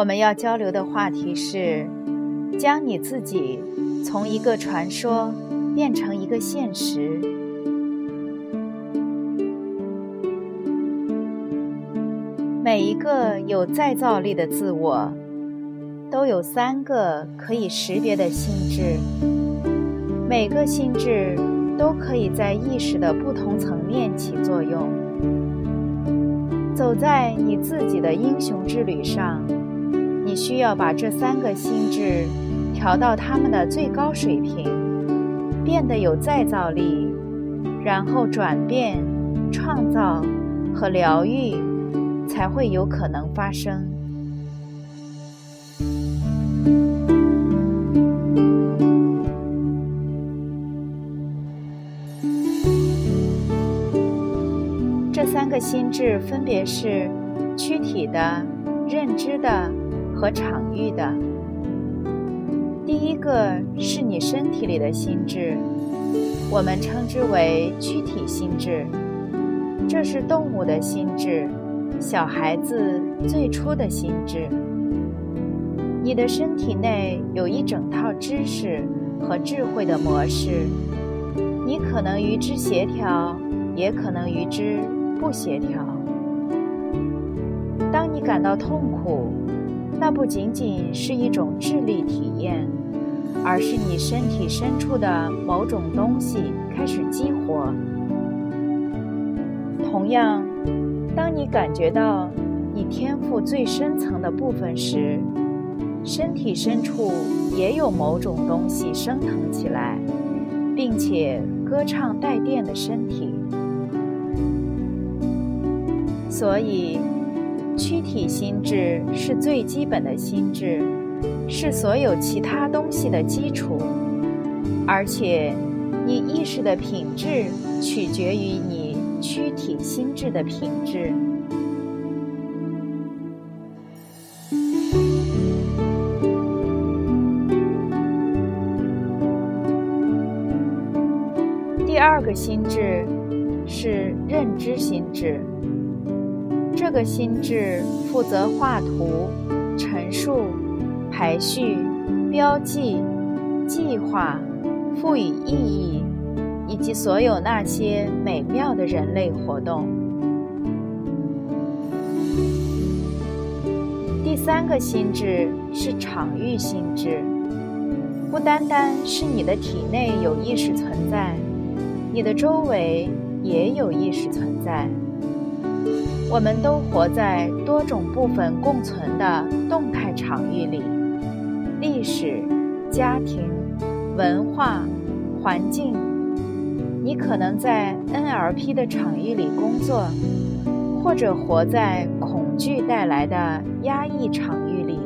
我们要交流的话题是：将你自己从一个传说变成一个现实。每一个有再造力的自我，都有三个可以识别的心智，每个心智都可以在意识的不同层面起作用。走在你自己的英雄之旅上，你需要把这三个心智调到他们的最高水平，变得有再造力，然后转变、创造和疗愈才会有可能发生。这三个心智分别是躯体的、认知的和场域的。第一个是你身体里的心智，我们称之为躯体心智，这是动物的心智，小孩子最初的心智。你的身体内有一整套知识和智慧的模式，你可能与之协调，也可能与之。不协调。当你感到痛苦，那不仅仅是一种智力体验，而是你身体深处的某种东西开始激活。同样，当你感觉到你天赋最深层的部分时，身体深处也有某种东西升腾起来，并且歌唱带电的身体。所以，躯体心智是最基本的心智，是所有其他东西的基础。而且，你意识的品质取决于你躯体心智的品质。第二个心智是认知心智。这个心智负责画图、陈述、排序、标记、计划、赋予意义，以及所有那些美妙的人类活动。第三个心智是场域心智，不单单是你的体内有意识存在，你的周围也有意识存在。我们都活在多种部分共存的动态场域里，历史、家庭、文化、环境。你可能在 NLP 的场域里工作，或者活在恐惧带来的压抑场域里。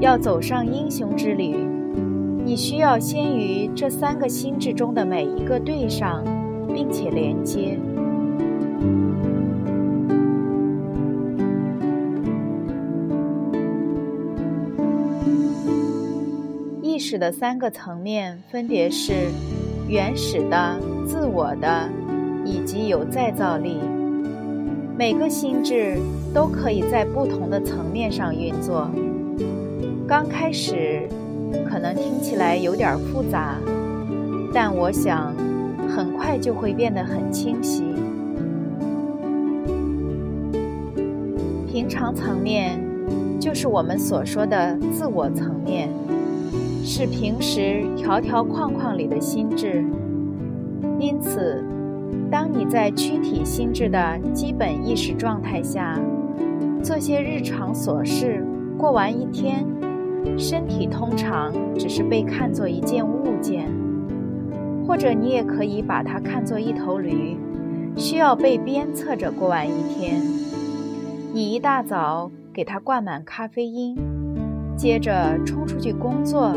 要走上英雄之旅，你需要先与这三个心智中的每一个对上，并且连接。意识的三个层面分别是原始的、自我的，以及有再造力。每个心智都可以在不同的层面上运作。刚开始可能听起来有点复杂，但我想很快就会变得很清晰。常层面就是我们所说的自我层面。是平时条条框框里的心智，因此，当你在躯体心智的基本意识状态下，做些日常琐事，过完一天，身体通常只是被看作一件物件，或者你也可以把它看作一头驴，需要被鞭策着过完一天。你一大早给他灌满咖啡因，接着冲出去工作，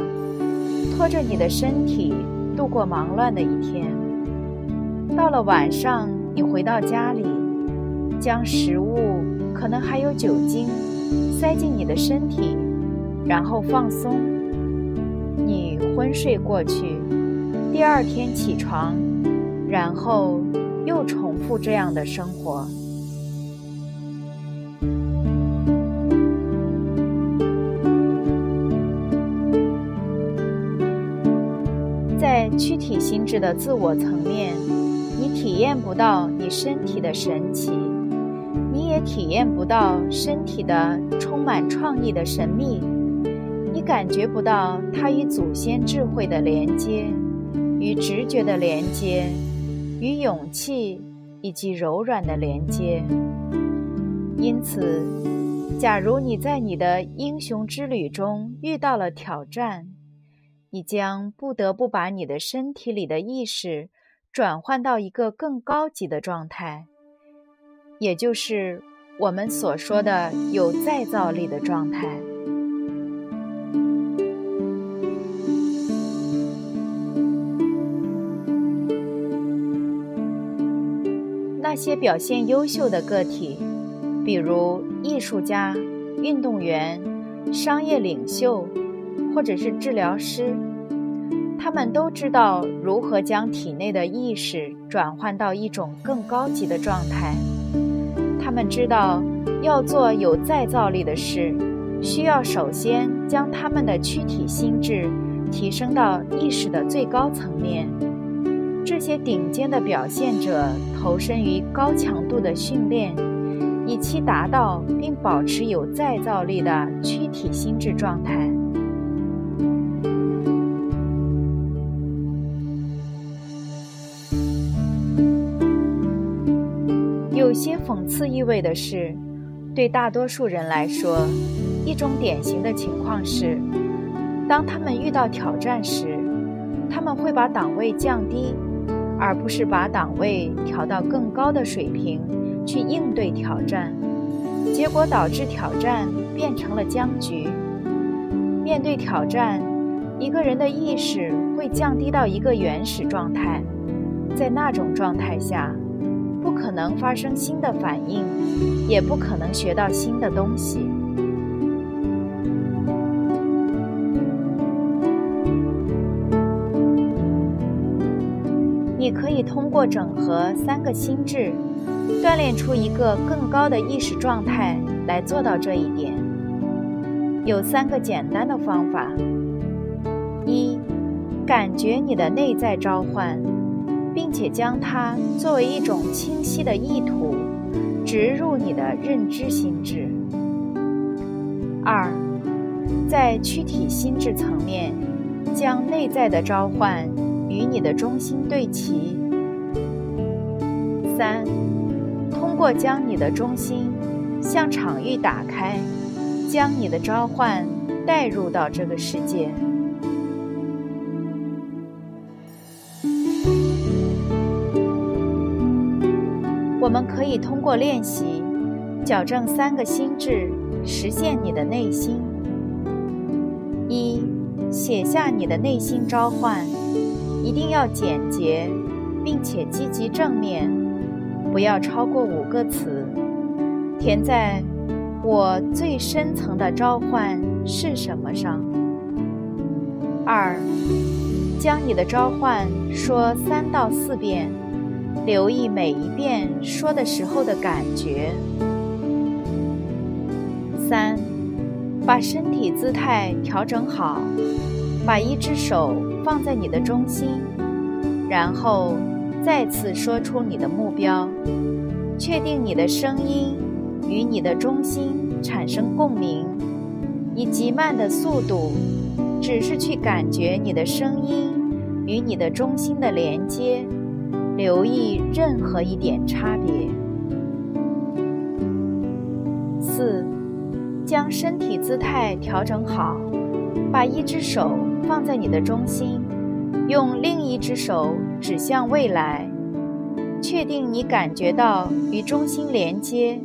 拖着你的身体度过忙乱的一天。到了晚上，你回到家里，将食物可能还有酒精塞进你的身体，然后放松。你昏睡过去，第二天起床，然后又重复这样的生活。躯体心智的自我层面，你体验不到你身体的神奇，你也体验不到身体的充满创意的神秘，你感觉不到它与祖先智慧的连接，与直觉的连接，与勇气以及柔软的连接。因此，假如你在你的英雄之旅中遇到了挑战，你将不得不把你的身体里的意识转换到一个更高级的状态，也就是我们所说的有再造力的状态。那些表现优秀的个体，比如艺术家、运动员、商业领袖。或者是治疗师，他们都知道如何将体内的意识转换到一种更高级的状态。他们知道要做有再造力的事，需要首先将他们的躯体心智提升到意识的最高层面。这些顶尖的表现者投身于高强度的训练，以期达到并保持有再造力的躯体心智状态。次意味的是，对大多数人来说，一种典型的情况是，当他们遇到挑战时，他们会把档位降低，而不是把档位调到更高的水平去应对挑战，结果导致挑战变成了僵局。面对挑战，一个人的意识会降低到一个原始状态，在那种状态下。不可能发生新的反应，也不可能学到新的东西。你可以通过整合三个心智，锻炼出一个更高的意识状态来做到这一点。有三个简单的方法：一、感觉你的内在召唤。并且将它作为一种清晰的意图植入你的认知心智。二，在躯体心智层面，将内在的召唤与你的中心对齐。三，通过将你的中心向场域打开，将你的召唤带入到这个世界。我们可以通过练习，矫正三个心智，实现你的内心。一，写下你的内心召唤，一定要简洁，并且积极正面，不要超过五个词。填在“我最深层的召唤是什么”上。二，将你的召唤说三到四遍。留意每一遍说的时候的感觉。三，把身体姿态调整好，把一只手放在你的中心，然后再次说出你的目标，确定你的声音与你的中心产生共鸣，以极慢的速度，只是去感觉你的声音与你的中心的连接。留意任何一点差别。四，将身体姿态调整好，把一只手放在你的中心，用另一只手指向未来，确定你感觉到与中心连接，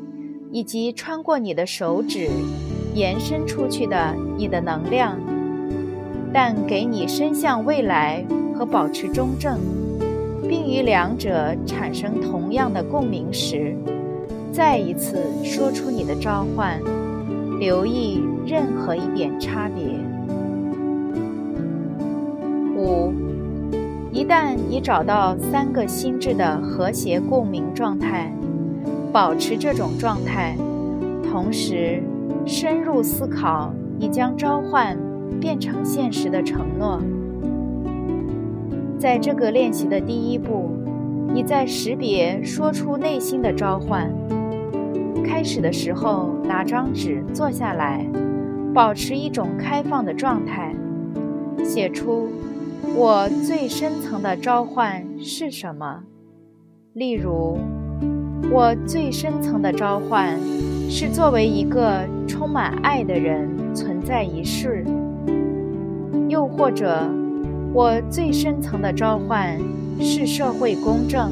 以及穿过你的手指延伸出去的你的能量，但给你伸向未来和保持中正，并与两者产生同样的共鸣时，再一次说出你的召唤，留意任何一点差别。五，一旦你找到三个心智的和谐共鸣状态。保持这种状态，同时深入思考你将召唤变成现实的承诺。在这个练习的第一步，你在识别说出内心的召唤。开始的时候，拿张纸坐下来，保持一种开放的状态，写出我最深层的召唤是什么。例如。我最深层的召唤，是作为一个充满爱的人存在一世；又或者，我最深层的召唤是社会公正。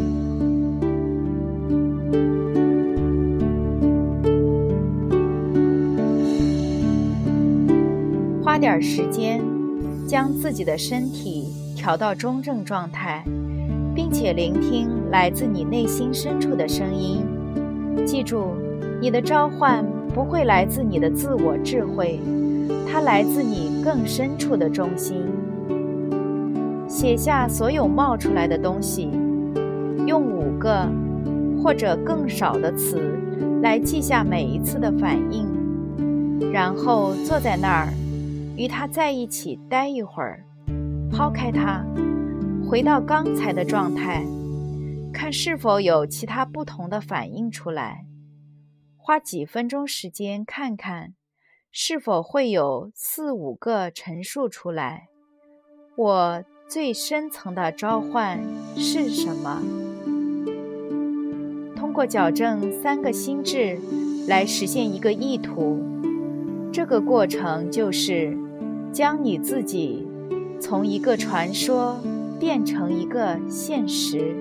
花点时间，将自己的身体调到中正状态。并且聆听来自你内心深处的声音。记住，你的召唤不会来自你的自我智慧，它来自你更深处的中心。写下所有冒出来的东西，用五个或者更少的词来记下每一次的反应，然后坐在那儿，与它在一起待一会儿，抛开它。回到刚才的状态，看是否有其他不同的反应出来。花几分钟时间看看，是否会有四五个陈述出来。我最深层的召唤是什么？通过矫正三个心智来实现一个意图，这个过程就是将你自己从一个传说。变成一个现实。